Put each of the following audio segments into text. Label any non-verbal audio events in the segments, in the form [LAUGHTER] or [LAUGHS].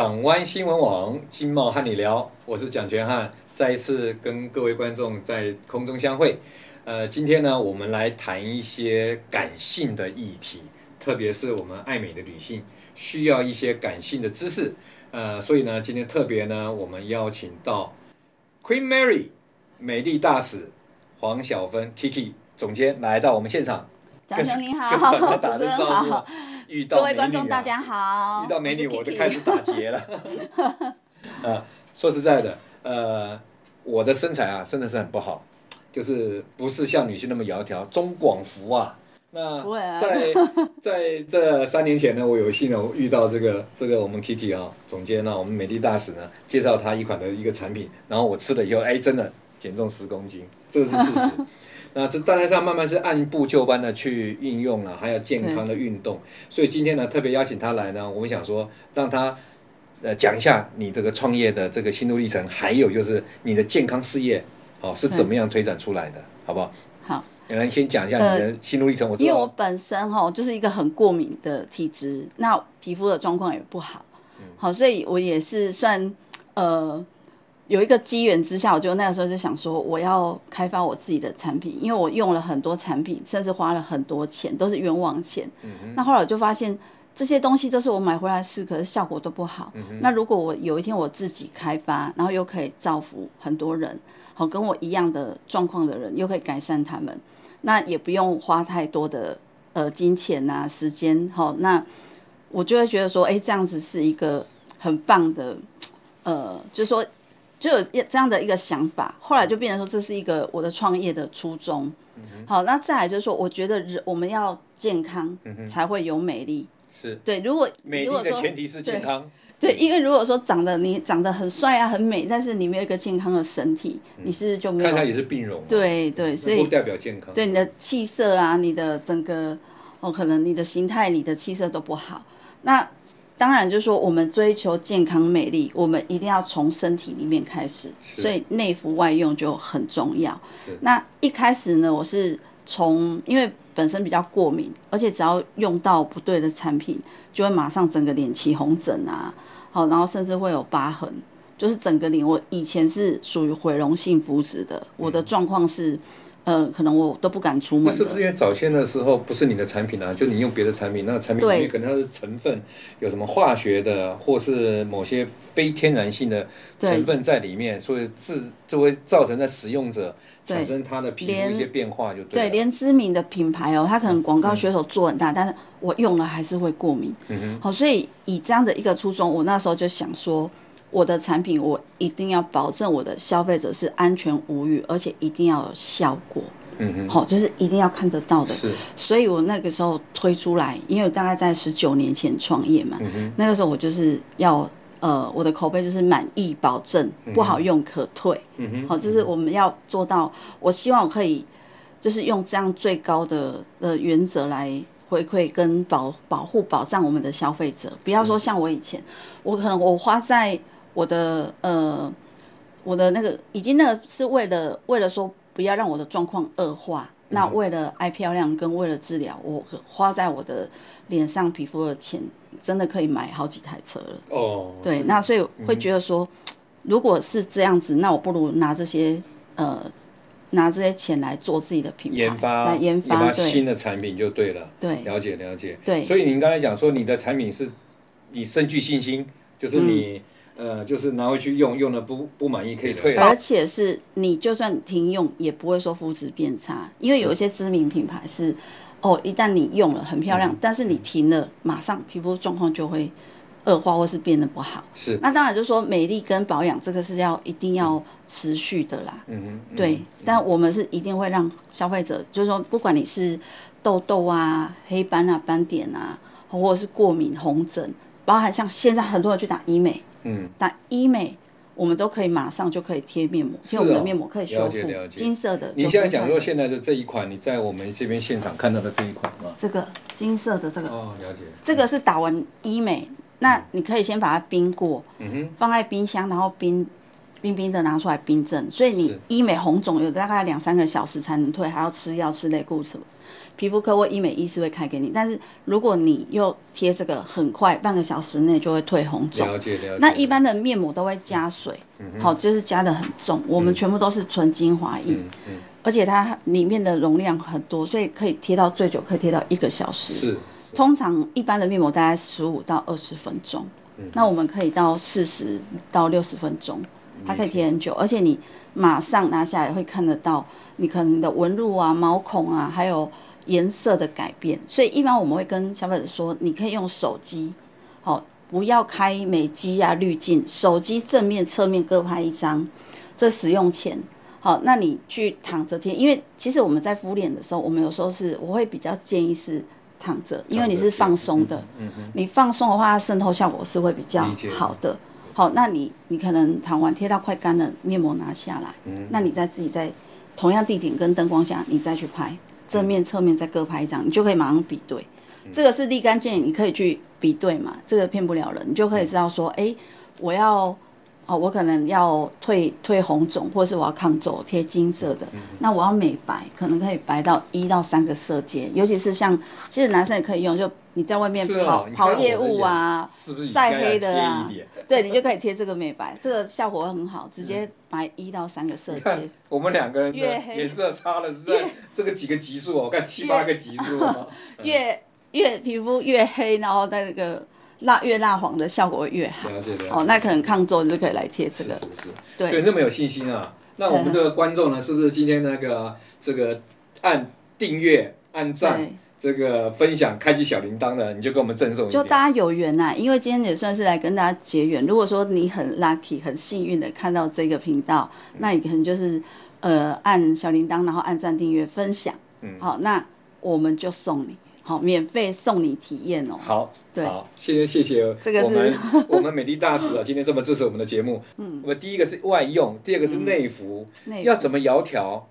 港湾新闻网金茂和你聊，我是蒋全汉，再一次跟各位观众在空中相会。呃，今天呢，我们来谈一些感性的议题，特别是我们爱美的女性需要一些感性的知识。呃，所以呢，今天特别呢，我们邀请到 Queen Mary 美丽大使黄小芬 Kiki 总监来到我们现场。蒋兄你好，主持人好。遇到各位观众大家好，遇到美女我就开始打结了。[LAUGHS] 呃，说实在的，呃，我的身材啊，真的是很不好，就是不是像女性那么窈窕，中广幅啊。那在 [LAUGHS] 在这三年前呢，我有幸呢遇到这个这个我们 Kiki 啊总监呢，我们美丽大使呢介绍他一款的一个产品，然后我吃了以后，哎，真的减重十公斤，这个是事实。那这大家上慢慢是按部就班的去运用了，还有健康的运动。所以今天呢，特别邀请他来呢，我们想说让他呃讲一下你这个创业的这个心路历程，还有就是你的健康事业哦是怎么样推展出来的，好不好？好，来先讲一下你的心路历程。我、呃、因为我本身哈就是一个很过敏的体质，那皮肤的状况也不好，好，所以我也是算呃。有一个机缘之下，我就那个时候就想说，我要开发我自己的产品，因为我用了很多产品，甚至花了很多钱，都是冤枉钱。嗯、那后来我就发现，这些东西都是我买回来试，可是效果都不好。嗯、那如果我有一天我自己开发，然后又可以造福很多人，好跟我一样的状况的人，又可以改善他们，那也不用花太多的呃金钱啊时间。好，那我就会觉得说，哎，这样子是一个很棒的，呃，就是说。就有这样的一个想法，后来就变成说，这是一个我的创业的初衷。嗯、好，那再来就是说，我觉得人我们要健康才会有美丽。是、嗯，对。如果美丽的前提是健康。对，因为如果说长得你长得很帅啊，很美，但是你没有一个健康的身体，嗯、你是不是就没有？看起来也是病容。对对，所以不代表健康。对你的气色啊，你的整个哦，可能你的形态、你的气色都不好。那当然，就是说我们追求健康美丽，我们一定要从身体里面开始，所以内服外用就很重要。是。那一开始呢，我是从因为本身比较过敏，而且只要用到不对的产品，就会马上整个脸起红疹啊，好，然后甚至会有疤痕，就是整个脸。我以前是属于毁容性肤质的，我的状况是。呃，可能我都不敢出门。那是不是因为早先的时候不是你的产品啊？就你用别的产品，那个产品里面可能它的成分有什么化学的，或是某些非天然性的成分在里面，所以自就会造成在使用者产生它的皮肤一些变化，就对。对，连知名的品牌哦，它可能广告噱头做很大，嗯，但是我用了还是会过敏。嗯哼。好，所以以这样的一个初衷，我那时候就想说。我的产品，我一定要保证我的消费者是安全无虞，而且一定要有效果。嗯嗯，好，就是一定要看得到的。是，所以我那个时候推出来，因为大概在十九年前创业嘛，嗯，那个时候我就是要呃，我的口碑就是满意保证，不好用可退。嗯哼，好，就是我们要做到，我希望我可以就是用这样最高的呃原则来回馈跟保保护保障我们的消费者，不要说像我以前，我可能我花在。我的呃，我的那个已经那个是为了为了说不要让我的状况恶化，嗯，那为了爱漂亮跟为了治疗，我花在我的脸上皮肤的钱真的可以买好几台车了。哦，对，那所以会觉得说，嗯，如果是这样子，那我不如拿这些呃拿这些钱来做自己的品牌，研发来研发，新的产品就对了。对，了解了解。对，所以您刚才讲说你的产品是你深具信心，就是你。嗯呃，就是拿回去用，用了不不满意可以退。而且是你就算停用，也不会说肤质变差，因为有一些知名品牌是，哦，一旦你用了很漂亮，嗯、但是你停了，马上皮肤状况就会恶化或是变得不好。是，那当然就是说美丽跟保养这个是要一定要持续的啦。嗯哼，对嗯，但我们是一定会让消费者，就是说不管你是痘痘啊、黑斑啊、斑点啊，或者是过敏、红疹，包含像现在很多人去打医美。嗯，打医美，我们都可以马上就可以贴面膜，贴、哦、我们的面膜可以修复金色的。你现在讲说现在的这一款，你在我们这边现场看到的这一款吗？这个金色的这个哦，了解。这个是打完医美，嗯、那你可以先把它冰过，嗯哼，放在冰箱，然后冰冰冰的拿出来冰镇，所以你医美红肿有大概两三个小时才能退，还要吃药吃类固醇。皮肤科或医美医师会开给你，但是如果你又贴这个，很快半个小时内就会退红肿。了解了解。那一般的面膜都会加水，好、嗯，就是加的很重。我们全部都是纯精华液，嗯嗯、而且它里面的容量很多，所以可以贴到最久，可以贴到一个小时。是。是通常一般的面膜大概十五到二十分钟，嗯、那我们可以到四十到六十分钟，它可以贴很久，而且你马上拿下来会看得到你可能的纹路啊、毛孔啊，还有。颜色的改变，所以一般我们会跟消费者说，你可以用手机，好，不要开美肌啊滤镜，手机正面、侧面各拍一张，这使用前，好，那你去躺着贴，因为其实我们在敷脸的时候，我们有时候是我会比较建议是躺着，因为你是放松的，嗯嗯，你放松的话，渗透效果是会比较好的，好，那你你可能躺完贴到快干了，面膜拿下来，嗯，那你再自己在同样地点跟灯光下，你再去拍。正面、侧面再各拍一张，你就可以马上比对。这个是立竿见影，你可以去比对嘛。这个骗不了人，你就可以知道说，哎，我要哦，我可能要退退红肿，或是我要抗皱贴金色的。那我要美白，可能可以白到一到三个色阶。尤其是像，其实男生也可以用，就你在外面跑跑业务啊，晒黑的啊，对，你就可以贴这个美白，这个效果会很好，直接。白一到三个色阶，我们两个人的颜色差了是在这个几个级数哦，我看七八个级数 [LAUGHS] 越越皮肤越黑，然后在那个蜡越蜡黄的效果会越好。了解了解。哦，那可能抗皱你就可以来贴这个。是是是。对。所以这么有信心啊？那我们这个观众呢，是不是今天那个这个按订阅按赞？这个分享开启小铃铛的，你就跟我们赠送一就大家有缘呐、啊，因为今天也算是来跟大家结缘。如果说你很 lucky、很幸运的看到这个频道，嗯、那你可能就是呃按小铃铛，然后按赞、订阅、分享。嗯，好，那我们就送你，好，免费送你体验哦。好，对，好，谢谢谢谢。这个是我们 [LAUGHS] 我们美丽大使啊，[LAUGHS] 今天这么支持我们的节目。嗯，我们第一个是外用，第二个是内服，嗯、要怎么窈窕？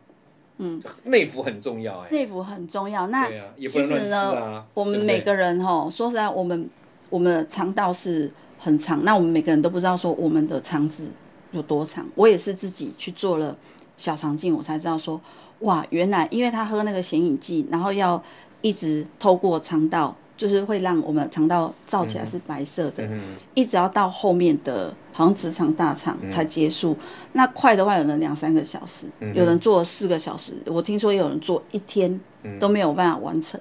嗯，内服很重要哎，内服很重要。那其实呢，啊、我们每个人哈，说实在，我们我们的肠道是很长，那我们每个人都不知道说我们的肠子有多长。我也是自己去做了小肠镜，我才知道说，哇，原来因为他喝那个显影剂，然后要一直透过肠道。就是会让我们肠道照起来是白色的，一直要到后面的，好像直肠大肠才结束。嗯、那快的话，有人两三个小时，嗯、有人做四个小时。我听说有人做一天都没有办法完成。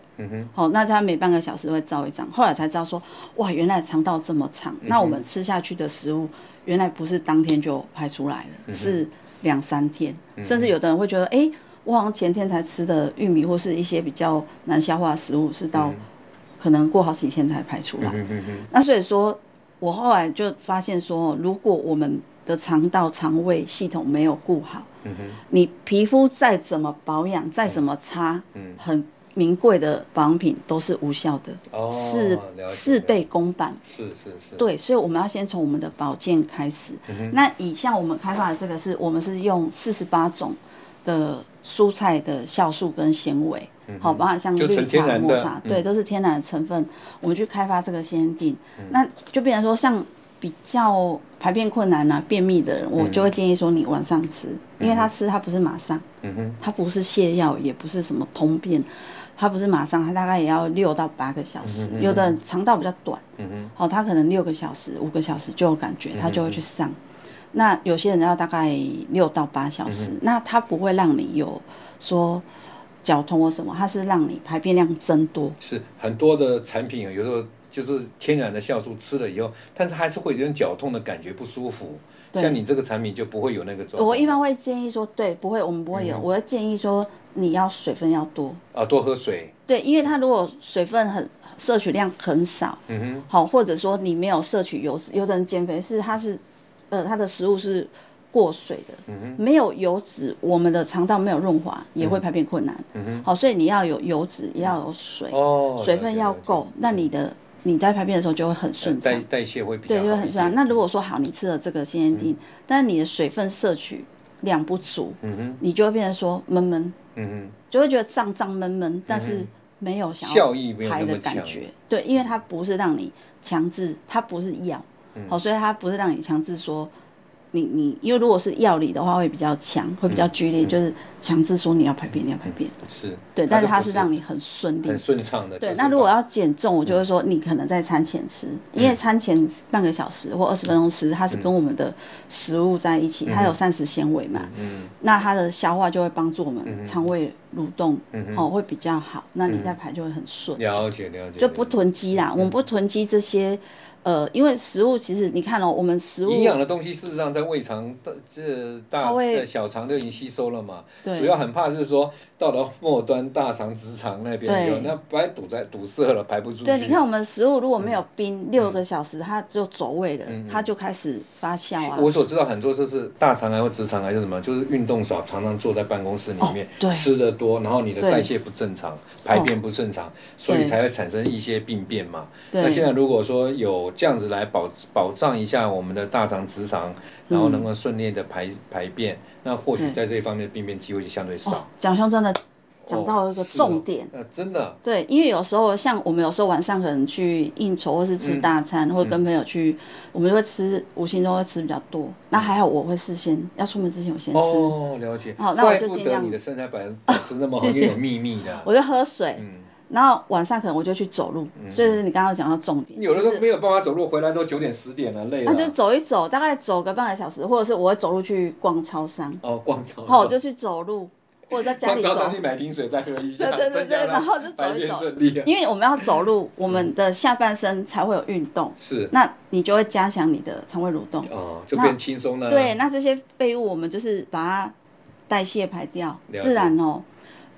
好、那他每半个小时会照一张。后来才知道说，哇，原来肠道这么长。嗯、那我们吃下去的食物，原来不是当天就排出来了，嗯、是两三天。嗯、甚至有的人会觉得，哎、欸，我好像前天才吃的玉米或是一些比较难消化的食物，是到。可能过好几天才排出来，那所以说，我后来就发现说，如果我们的肠道、肠胃系统没有顾好，嗯、你皮肤再怎么保养、再怎么擦，嗯、很名贵的保养品都是无效的，哦、是事倍功半。是是是。对，所以我们要先从我们的保健开始。嗯、那以像我们开发的这个是，我们是用四十八种的蔬菜的酵素跟纤维。好，包括像绿茶、抹茶，对，都是天然的成分。我们去开发这个先定，那就变成说，像比较排便困难啊、便秘的人，我就会建议说你晚上吃，因为他吃他不是马上，嗯他不是泻药，也不是什么通便，他不是马上，他大概也要六到八个小时。有的肠道比较短，嗯好，他可能六个小时、五个小时就有感觉，他就会去上。那有些人要大概六到八小时，那它不会让你有说。脚痛或什么，它是让你排便量增多。是很多的产品有时候就是天然的酵素吃了以后，但是还是会有点脚痛的感觉，不舒服。对像你这个产品就不会有那个状况。我一般会建议说，对，不会，我们不会有。嗯、我会建议说，你要水分要多啊，多喝水。对，因为它如果水分很摄取量很少，嗯哼，好，或者说你没有摄取油脂，有的人减肥是他是，呃，它的食物是。过水的，嗯、哼没有油脂，我们的肠道没有润滑，也会排便困难。嗯、哼好，所以你要有油脂，也要有水，哦、水分要够，那你的你在排便的时候就会很顺畅，代代谢会比较，对，就会很顺畅。那如果说好，你吃了这个鲜烟錠，嗯、但是你的水分摄取量不足，嗯、哼你就会变成说闷闷，嗯、哼就会觉得胀胀闷闷，但是没有想要排的感觉。对，因为它不是让你强制，它不是药，嗯、好，所以它不是让你强制说。你你，因为如果是药理的话，会比较强，会比较剧烈，嗯、就是强制说你要排便，你要排便。是。对，但是它是让你很顺利、很顺畅的。对，那如果要减重，我就会说你可能在餐前吃，嗯、因为餐前半个小时或二十分钟吃，它是跟我们的食物在一起，嗯、它有膳食纤维嘛。嗯。那它的消化就会帮助我们肠胃蠕动，嗯、哦，会比较好。那你再排就会很顺。了解了解。就不囤积啦，嗯、我们不囤积这些。呃，因为食物其实你看哦，我们食物营养的东西，事实上在胃肠的这大在小肠就已经吸收了嘛。对。主要很怕是说到了末端大肠直肠那边有那不然堵在堵塞了，排不出去。对，你看我们食物如果没有冰六个小时，它就走味了，它就开始发酵啊。我所知道很多就是大肠癌或直肠癌是什么，就是运动少，常常坐在办公室里面，吃的多，然后你的代谢不正常，排便不正常，所以才会产生一些病变嘛。那现在如果说有这样子来保保障一下我们的大肠直肠，然后能够顺利的排排便，那或许在这一方面的病变机会就相对少。蒋兄真的讲到了一个重点，呃，真的。对，因为有时候像我们有时候晚上可能去应酬或是吃大餐，或者跟朋友去，我们就会吃，无形中会吃比较多。那还好，我会事先要出门之前我先吃。哦，了解。好，那我就尽量。你的身材保持那么好，[LAUGHS] 有秘密的。我就喝水。然后晚上可能我就去走路，所以你刚刚讲到重点，有的时候没有办法走路，回来都九点十点了，累了。那就走一走，大概走个半个小时，或者是我会走路去逛超商。哦，逛超商。好，我就去走路，或者在家里走。逛超商去买瓶水再喝一下。对对对对，然后就走一走。因为我们要走路，我们的下半身才会有运动。是。那你就会加强你的肠胃蠕动。哦，就变轻松了。对，那这些废物我们就是把它代谢排掉，自然哦。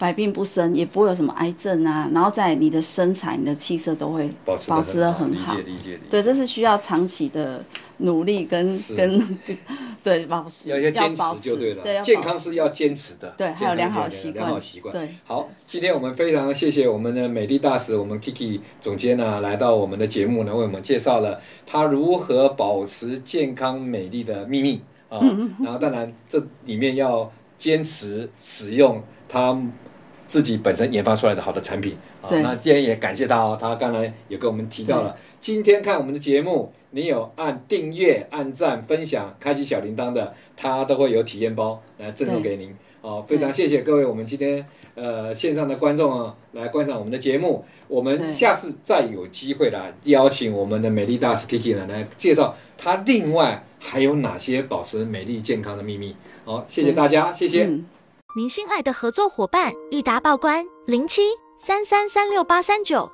百病不生，也不会有什么癌症啊，然后在你的身材、你的气色都会保持的很好。理解理解理解。对，这是需要长期的努力跟跟对保持。要要坚持就对了。对，健康是要坚持的。对，还有良好习惯。良好习惯。对。好，今天我们非常谢谢我们的美丽大使，我们 Kiki 总监呢，来到我们的节目呢，为我们介绍了他如何保持健康美丽的秘密啊。[LAUGHS] 然后当然这里面要坚持使用它。自己本身研发出来的好的产品啊，那今天也感谢他哦，他刚才也跟我们提到了，今天看我们的节目，你有按订阅、按赞、分享、开启小铃铛的，他都会有体验包来赠送给您哦。非常谢谢各位，我们今天呃线上的观众啊，来观赏我们的节目，我们下次再有机会来邀请我们的美丽大使 Kiki 呢来介绍他另外还有哪些保持美丽健康的秘密。好，谢谢大家，谢谢。您心爱的合作伙伴，裕达报关，零七三三三六八三九。